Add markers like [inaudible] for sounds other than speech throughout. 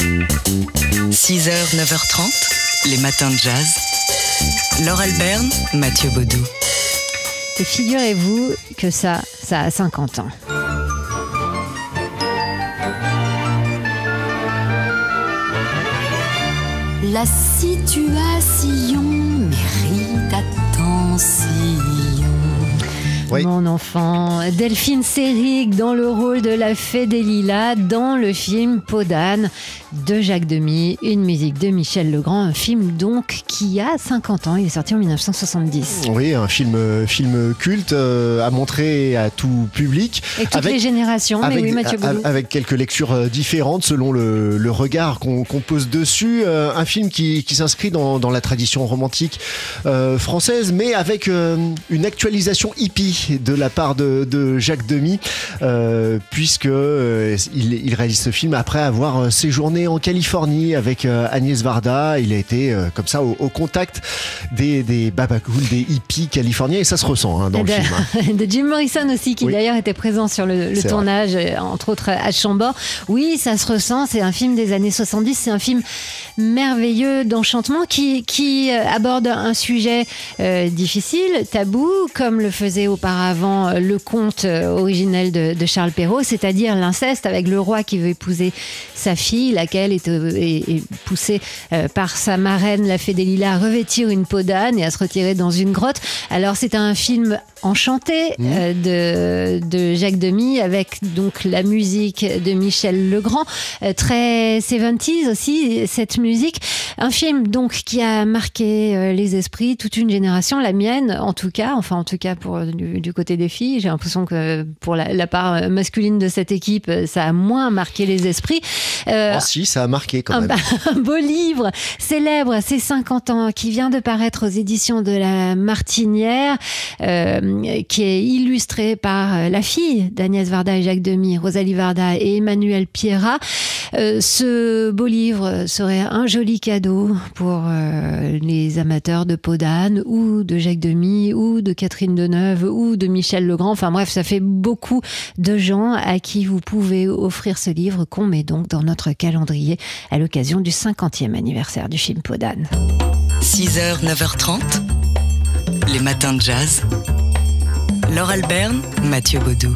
6h, 9h30, les matins de jazz. Laure Alberne, Mathieu Baudou. Et figurez-vous que ça, ça a 50 ans. La situation mérite attention. Oui. Mon enfant, Delphine Seyrig dans le rôle de la fée des lilas dans le film Podane de Jacques Demy, une musique de Michel Legrand, un film donc qui a 50 ans, il est sorti en 1970. Oui, un film, film culte euh, à montrer à tout public. Et toutes les générations, avec, mais oui Mathieu Avec quelques lectures euh, différentes selon le, regard qu'on pose dessus. Euh, un film qui, s'inscrit dans, la tradition romantique française, mais avec une actualisation hippie de la part de, Jacques Demy, puisque il réalise ce film après avoir séjourné en Californie avec euh, Agnès Varda. Il a été euh, comme ça au, contact des, des babacools, des hippies californiens et ça se ressent hein, dans le film. Hein. [laughs] De Jim Morrison aussi, qui d'ailleurs était présent sur le, tournage, euh, entre autres à Chambord. Oui, ça se ressent. C'est un film des années 70. C'est un film merveilleux d'enchantement qui, qui aborde un sujet difficile, tabou, comme le faisait auparavant le conte originel de, de Charles Perrault, c'est-à-dire l'inceste avec le roi qui veut épouser sa fille, la laquelle est, est, poussée euh, par sa marraine, la fée des lilas, à revêtir une peau d'âne et à se retirer dans une grotte. Alors c'est un film enchanté mmh. euh, de, de, Jacques Demy avec donc la musique de Michel Legrand, euh, très 70s aussi cette musique. Un film donc qui a marqué les esprits, toute une génération, la mienne en tout cas, enfin en tout cas pour du, côté des filles. J'ai l'impression que pour la, part masculine de cette équipe, ça a moins marqué les esprits. Euh, ah, ça a marqué quand même. [laughs] Un, beau livre célèbre ses 50 ans qui vient de paraître aux éditions de la Martinière, euh, qui est illustré par euh, la fille d'Agnès Varda et Jacques Demy, Rosalie Varda et Emmanuel Pierra. Euh, ce beau livre serait un joli cadeau pour les amateurs de Podane ou de Jacques Demy ou de Catherine Deneuve ou de Michel Legrand. Enfin bref, ça fait beaucoup de gens à qui vous pouvez offrir ce livre qu'on met donc dans notre calendrier à l'occasion du 50e anniversaire du film Podane. 6h, 9h30, les matins de jazz. Laure Alberne, Mathieu Baudou.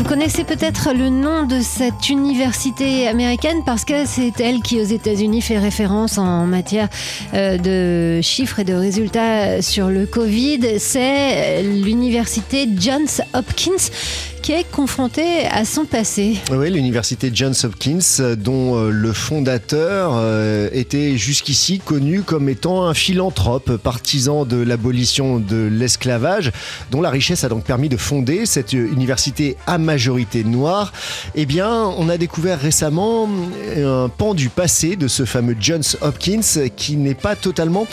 Vous connaissez peut-être le nom de cette université américaine parce que c'est elle qui aux États-Unis fait référence en matière euh, de chiffres et de résultats sur le Covid. C'est l'université Johns Hopkins qui est confronté à son passé. Oui, l'université Johns Hopkins, dont euh, le fondateur euh, était jusqu'ici connu comme étant un philanthrope, partisan de l'abolition de l'esclavage, dont la richesse a donc permis de fonder cette université à majorité noire. Eh bien, on a découvert récemment un pan du passé de ce fameux Johns Hopkins qui n'est pas totalement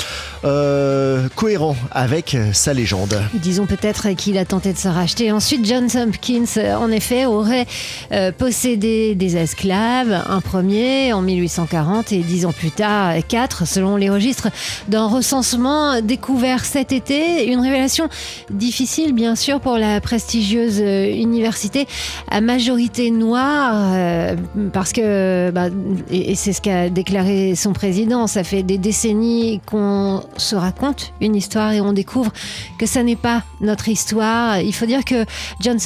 euh, cohérent avec sa légende. Disons peut-être qu'il a tenté de se racheter. Ensuite, Johns Hopkins euh, en effet, aurait euh, possédé des esclaves, un premier en 1840 et dix ans plus tard, quatre, selon les registres d'un recensement découvert cet été. Une révélation difficile, bien sûr, pour la prestigieuse euh, université à majorité noire, parce que, bah, et c'est ce qu'a déclaré son président, ça fait des décennies qu'on se raconte une histoire et on découvre que ça n'est pas notre histoire. Il faut dire que John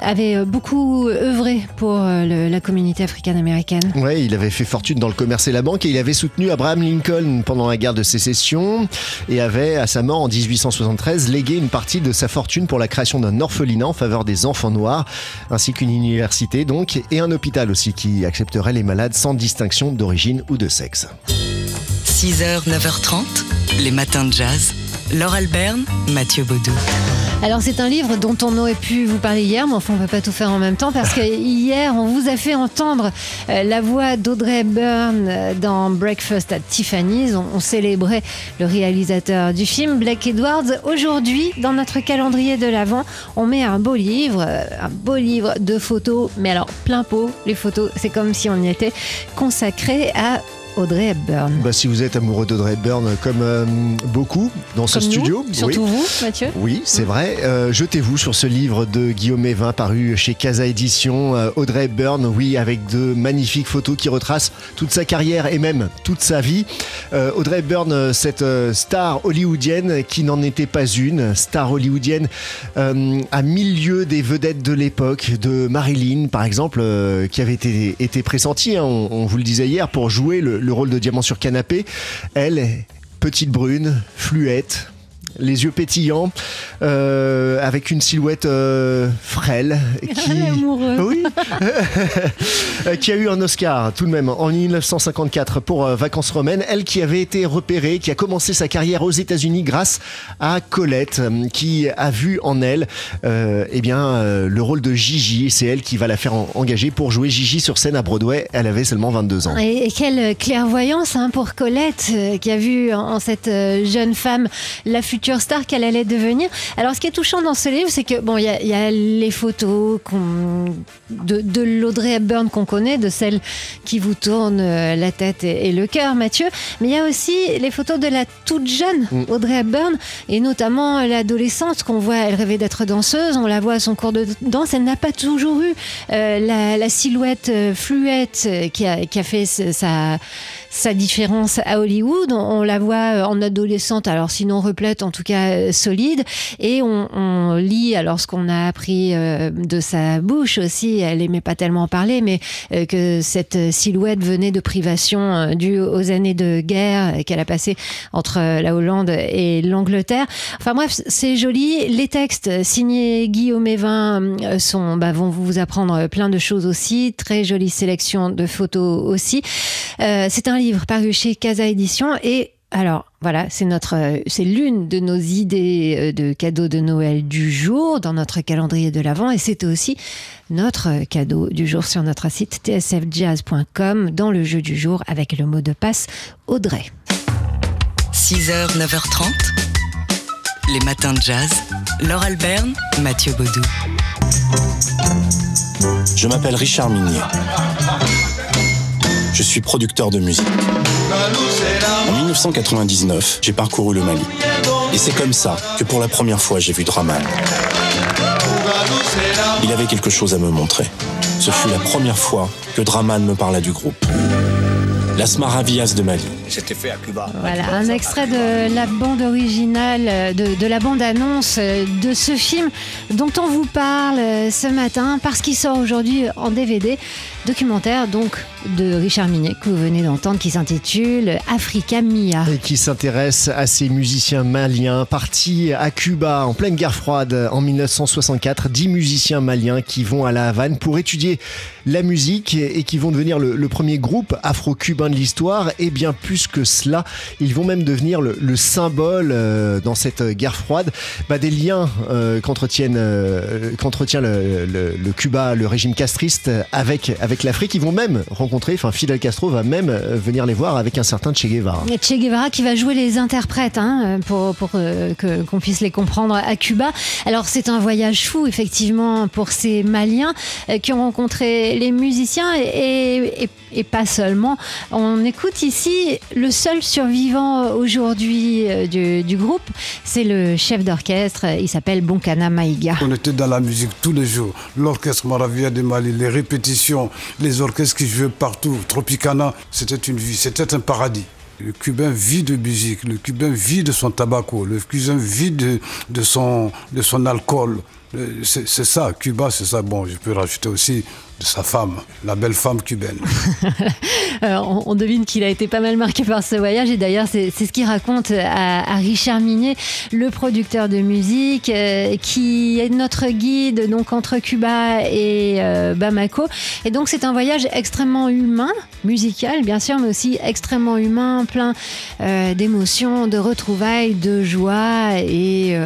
Avait euh, beaucoup œuvré pour euh, la communauté africaine-américaine. Oui, il avait fait fortune dans le commerce et la banque et il avait soutenu Abraham Lincoln pendant la guerre de sécession et avait, à sa mort en 1873, légué une partie de sa fortune pour la création d'un orphelinat en faveur des enfants noirs, ainsi qu'une université donc, et un hôpital aussi qui accepterait les malades sans distinction d'origine ou de sexe. 6h, 9h30, les matins de jazz. Laure Alberne, Mathieu Baudou. Alors c'est un livre dont on aurait pu vous parler hier, mais enfin on ne peut pas tout faire en même temps parce que [laughs] hier on vous a fait entendre euh, la voix d'Audrey Byrne euh, dans Breakfast at Tiffany's. On, célébrait le réalisateur du film, Blake Edwards. Aujourd'hui, dans notre calendrier de l'Avent, on met un beau livre, euh, un beau livre de photos, mais alors plein pot. Les photos, c'est comme si on y était consacré à Audrey Hepburn. Bah, si vous êtes amoureux d'Audrey Hepburn, comme euh, beaucoup dans ce Comme nous, studio, surtout vous, Mathieu. Oui, c'est vrai. Euh, Jetez-vous sur ce livre de Guillaume Evin paru chez Casa Édition. Euh, Audrey Hepburn, oui, avec de magnifiques photos qui retracent toute sa carrière et même toute sa vie. Audrey Hepburn, cette star hollywoodienne qui n'en était pas une, star hollywoodienne à milieu des vedettes de l'époque, de Marilyn par exemple, qui avait été, été pressentie, hein, on, on vous le disait hier, pour jouer le, le rôle de diamant sur canapé. Elle, petite brune, fluette, les yeux pétillants, euh, avec une silhouette euh, frêle. Qui... [laughs] Oui. [laughs] Qui a eu un Oscar tout de même en 1954 pour euh, Vacances romaines. Elle qui avait été repérée, qui a commencé sa carrière aux États-Unis grâce à Colette, euh, qui a vu en elle eh bien, le rôle de Gigi. C'est elle qui va la faire en- engager pour jouer Gigi sur scène à Broadway. Elle avait seulement 22 ans. Et, et quelle clairvoyance hein, pour Colette, qui a vu en, en cette jeune femme la future star qu'elle allait devenir. Alors, ce qui est touchant dans ce livre, c'est que bon, il y, a- il y a les photos de, de l'Audrey Hepburn qu'on connaît, de celle qui vous tourne euh, la tête et, et le cœur, Mathieu. Mais il y a aussi les photos de la toute jeune Mm. Audrey Hepburn, et notamment euh, l'adolescente qu'on voit. Elle rêvait d'être danseuse. On la voit à son cours de danse. Elle n'a pas toujours eu euh, la, la silhouette fluette qui a, qui a fait sa, sa différence à Hollywood. On, la voit euh, en adolescente, alors sinon replète, en tout cas euh, solide. Et on, on lit, alors ce qu'on a appris euh, de sa bouche aussi, elle aimait pas tellement parler, mais que cette silhouette venait de privations dues aux années de guerre qu'elle a passées entre la Hollande et l'Angleterre. Enfin bref, c'est joli. Les textes signés Guillaume Evin sont, bah, vont vous apprendre plein de choses aussi. Très jolie sélection de photos aussi. C'est un livre paru chez Casa Édition et alors voilà, c'est notre, euh, c'est l'une de nos idées euh, de cadeaux de Noël du jour dans notre calendrier de l'Avent et c'est aussi notre euh, cadeau du jour sur notre site tsfjazz.com dans le jeu du jour avec le mot de passe Audrey. 6h, 9h30. Les matins de jazz. Laure Alberne, Mathieu Baudou. Je m'appelle Richard Minier. Je suis producteur de musique. En 1999, j'ai parcouru le Mali. Et c'est comme ça que pour la première fois, j'ai vu Draman. Il avait quelque chose à me montrer. Ce fut la première fois que Draman me parla du groupe. Las Maravillas de Mali. C'était fait à Cuba. Voilà, un extrait de la bande originale, euh, de, de la bande-annonce euh, de ce film dont on vous parle euh, ce matin parce qu'il sort aujourd'hui en DVD, documentaire donc de Richard Minet que vous venez d'entendre qui s'intitule Africa Mia. Et qui s'intéresse à ces musiciens maliens partis à Cuba en pleine guerre froide en 1964. Dix musiciens maliens qui vont à la Havane pour étudier la musique et qui vont devenir le, le premier groupe afro-cubain l'histoire. Et bien plus que cela, ils vont même devenir le, le symbole euh, dans cette guerre froide bah, des liens euh, euh, qu'entretient le, Cuba, le régime castriste avec, avec l'Afrique. Ils vont même rencontrer, enfin Fidel Castro va même venir les voir avec un certain Che Guevara. Et Che Guevara qui va jouer les interprètes hein, pour, pour qu'on puisse les comprendre à Cuba. Alors c'est un voyage fou effectivement pour ces Maliens qui ont rencontré les musiciens et- et pas seulement. On écoute ici le seul survivant aujourd'hui euh, du, du groupe, c'est le chef d'orchestre, il s'appelle Bonkana Maïga. On était dans la musique tous les jours. L'orchestre Maravilla de Mali, les répétitions, les orchestres qui jouaient partout, Tropicana, c'était une vie, c'était un paradis. Le Cubain vit de musique, le Cubain vit de son tabaco, le Cubain vit de son alcool. Euh, C'est ça, Cuba, c'est ça. Bon, je peux rajouter aussi de sa femme, la belle femme cubaine. [laughs] Euh, on, devine qu'il a été pas mal marqué par ce voyage et d'ailleurs c'est ce qu'il raconte à, Richard Minier, le producteur de musique euh, qui est notre guide donc entre Cuba et Bamako et donc c'est un voyage extrêmement humain, musical bien sûr mais aussi extrêmement humain, plein d'émotions, de retrouvailles, de joie et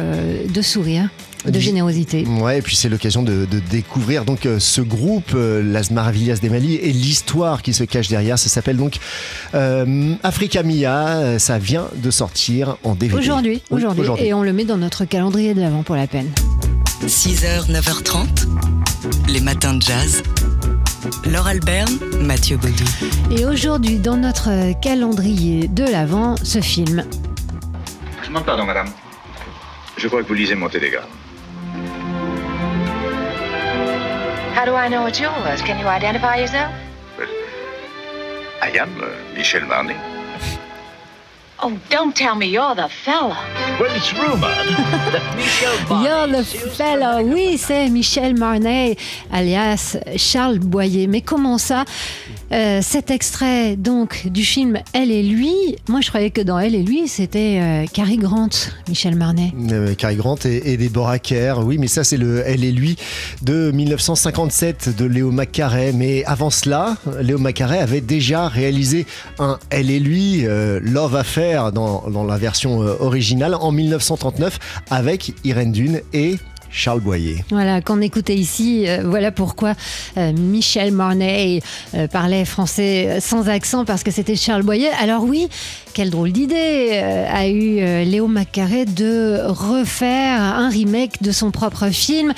de sourires, de générosité. Ouais, et puis c'est l'occasion de, de découvrir donc euh, ce groupe, euh, Las Maravillas des Mali, et l'histoire qui se cache derrière. Ça s'appelle donc euh, Africa Mia. Ça vient de sortir en DVD. Aujourd'hui, Oui, aujourd'hui, et on le met dans notre calendrier de l'avant pour la peine. 6h, 9h30. Les matins de jazz. Laure Albert, Mathieu Baudou. Et aujourd'hui, dans notre calendrier de l'Avent, ce film. Je m'en pardon, madame. Je crois que vous lisez mon télégramme. How do I know it's yours? Can you identify yourself? Well, I am uh, Michel Marnet. Oh, don't tell me you're the fella. Well, it's rumored that [laughs] Michel You're the fella. Oui, c'est Michel Marnet, alias Charles Boyer. Mais comment ça? Euh, cet extrait donc du film Elle et lui, moi je croyais que dans Elle et lui c'était euh, Cary Grant, Michel Marnet. Euh, Cary Grant et, et Deborah Kerr, oui mais ça c'est le Elle et lui de 1957 de Léo Macaré. Mais avant cela, Léo Macaré avait déjà réalisé un Elle et lui, euh, Love Affair dans, dans la version euh, originale en 1939 avec Irène Dune et Charles Boyer. Voilà, qu'on écoutait ici, euh, voilà pourquoi euh, Michel Marnet euh, parlait français sans accent, parce que c'était Charles Boyer. Alors oui, quelle drôle d'idée a eu Léo Macaré de refaire un remake de son propre film.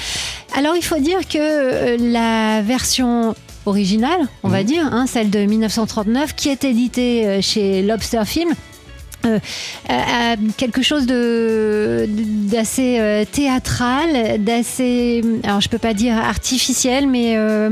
Alors il faut dire que la version originale, on va dire, hein, celle de 1939, qui est éditée chez Lobster Film, euh, à- à quelque chose de d'assez euh, théâtral, d'assez alors je peux pas dire artificiel, mais euh,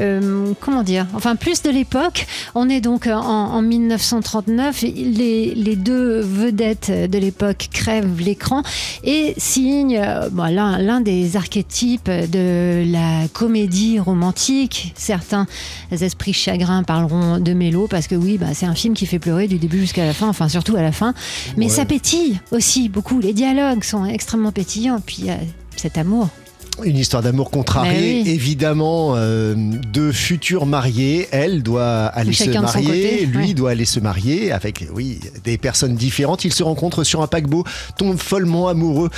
euh, comment dire, enfin plus de l'époque. On est donc en, en 1939, les, les deux vedettes de l'époque crèvent l'écran et signent euh, bon, l'un des archétypes de la comédie romantique. Certains esprits chagrins parleront de mélo parce que oui, bah, c'est un film qui fait pleurer du début jusqu'à la fin, enfin surtout à la fin. Mais Ouais. ça pétille aussi beaucoup. Les dialogues sont extrêmement pétillants. Puis il y a cet amour. Une histoire d'amour contrarié, Mais oui. évidemment, euh, deux futurs mariés. Elle doit aller se Chacun marier, côté, lui ouais. doit aller se marier avec, oui, des personnes différentes. Ils se rencontrent sur un paquebot, tombent follement amoureux,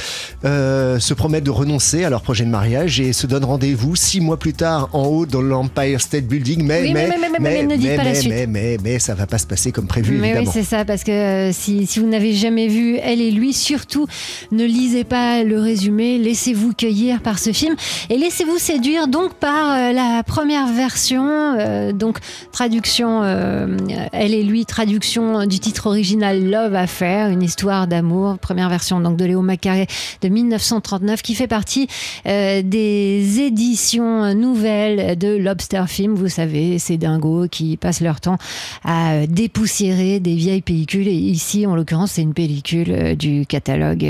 euh, se promettent de renoncer à leur projet de mariage et se donnent rendez-vous six mois plus tard en haut dans l'Empire State Building. Mais, Oui, mais- mais- mais- mais mais, mais, suite. mais, mais, mais ça va pas se passer comme prévu, Mais oui, évidemment. c'est ça, parce que euh, si, si vous n'avez jamais vu Elle et lui, surtout ne lisez pas le résumé, laissez-vous cueillir par ce film et laissez-vous séduire donc par euh, la première version, euh, donc traduction euh, Elle et lui, traduction du titre original Love Affair, une histoire d'amour, première version donc de Léo Macaré de 1939 qui fait partie des éditions nouvelles de Lobster Film. Vous savez, ces dingos qui passent leur temps à dépoussiérer des vieilles pellicules. Et ici, en l'occurrence, c'est une pellicule du catalogue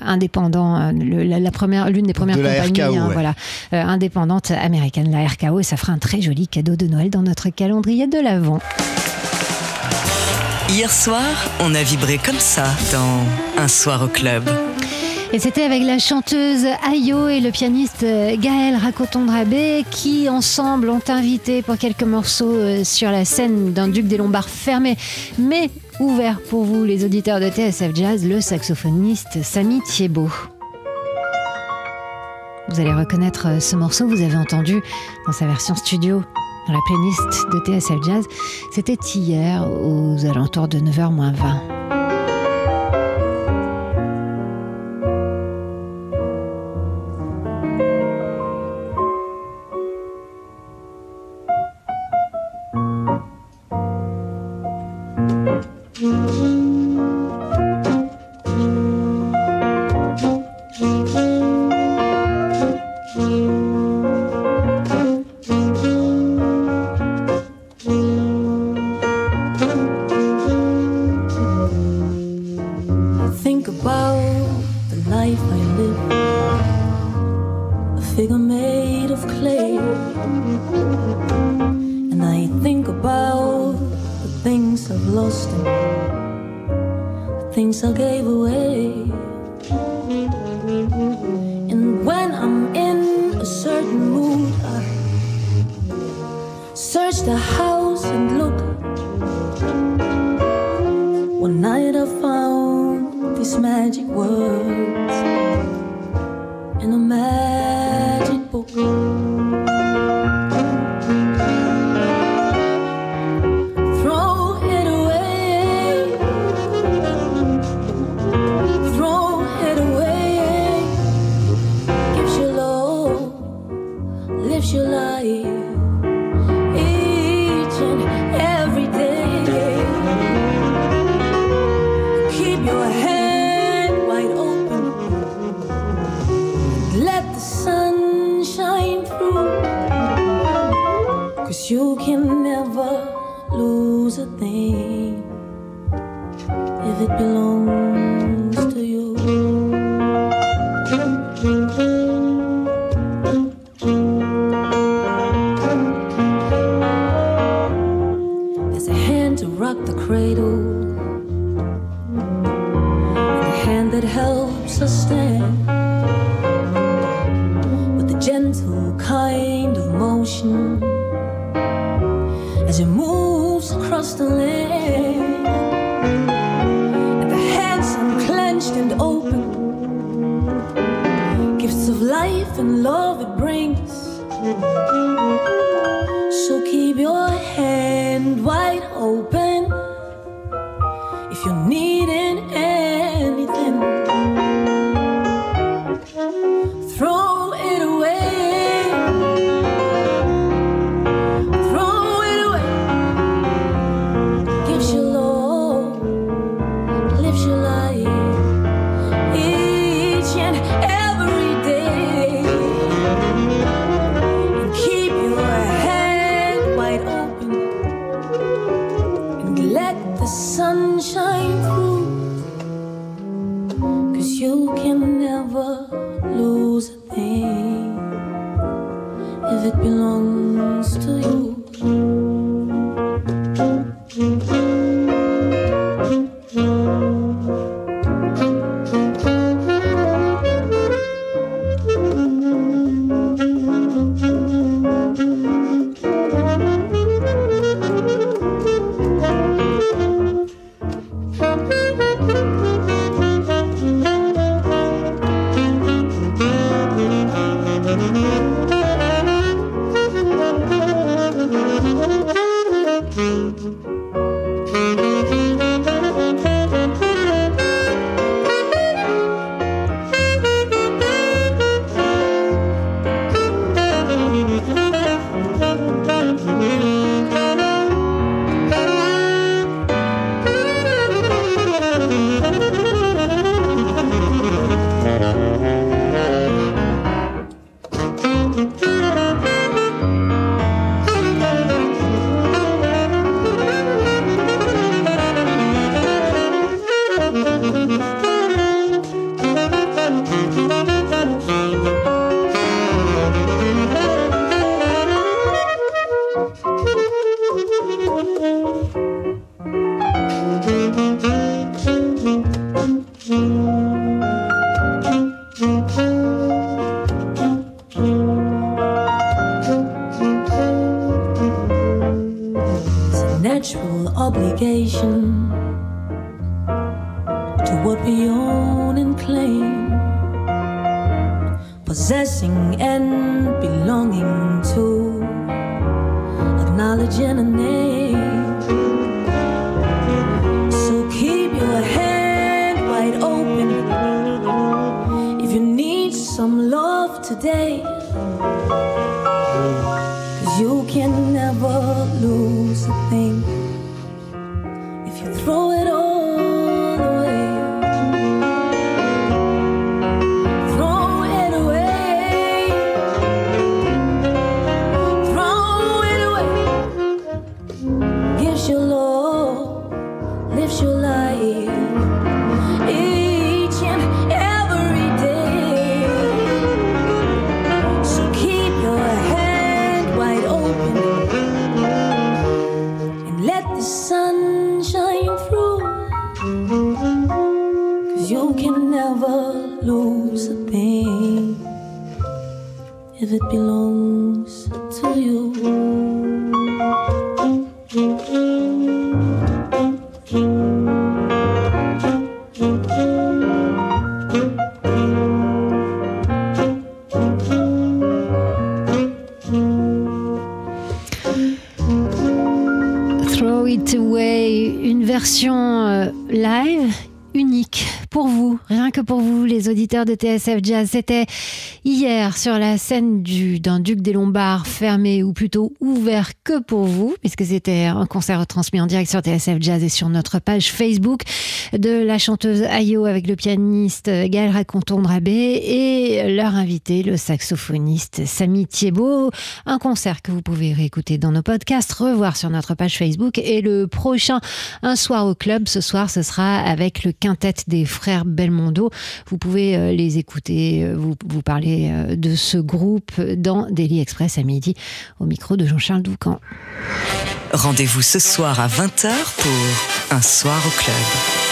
indépendant, la première, l'une des premières De la RKO, hein, ouais. voilà, euh, indépendante américaine, la RKO. Et ça fera un très joli cadeau de Noël dans notre calendrier de l'Avent. Hier soir, on a vibré comme ça dans Un soir au club. Et c'était avec la chanteuse Ayo et le pianiste euh, Gaël Racotondrabé qui ensemble ont invité pour quelques morceaux euh, sur la scène d'un Duc des Lombards fermé mais ouvert pour vous les auditeurs de TSF Jazz, le saxophoniste Samy Thiebaud. Vous allez reconnaître euh, ce morceau, vous avez entendu dans sa version studio dans la playlist de TSF Jazz. C'était hier aux alentours de 9h things I gave away. And when I'm in a certain mood, I search the house and look. One night I found these magic words in a magic book. keeps you each and every day. Keep your wide open, let the sun shine you can never lose a thing if it belongs. hand that helps us stand with a gentle kind of motion as it moves across the land. if it belongs to you. Throw It Away, une version euh, live rien que pour vous, les auditeurs de TSF Jazz. C'était hier sur la scène d'un Duc des Lombards fermé ou plutôt ouvert que pour vous, puisque c'était un concert transmis en direct sur TSF Jazz et sur notre page Facebook de la chanteuse Ayo avec le pianiste Gaël Raconton-Drabé et leur invité, le saxophoniste Samy Thiebaud. Un concert que vous pouvez réécouter dans nos podcasts, revoir sur notre page Facebook et le prochain Un soir au club. Ce soir, ce sera avec le quintet des frères Belmondo. Vous pouvez euh, les écouter, euh, vous, vous parler euh, de ce groupe dans Daily Express à midi au micro de Jean-Charles Doucan. Rendez-vous ce soir à 20h pour Un soir au club.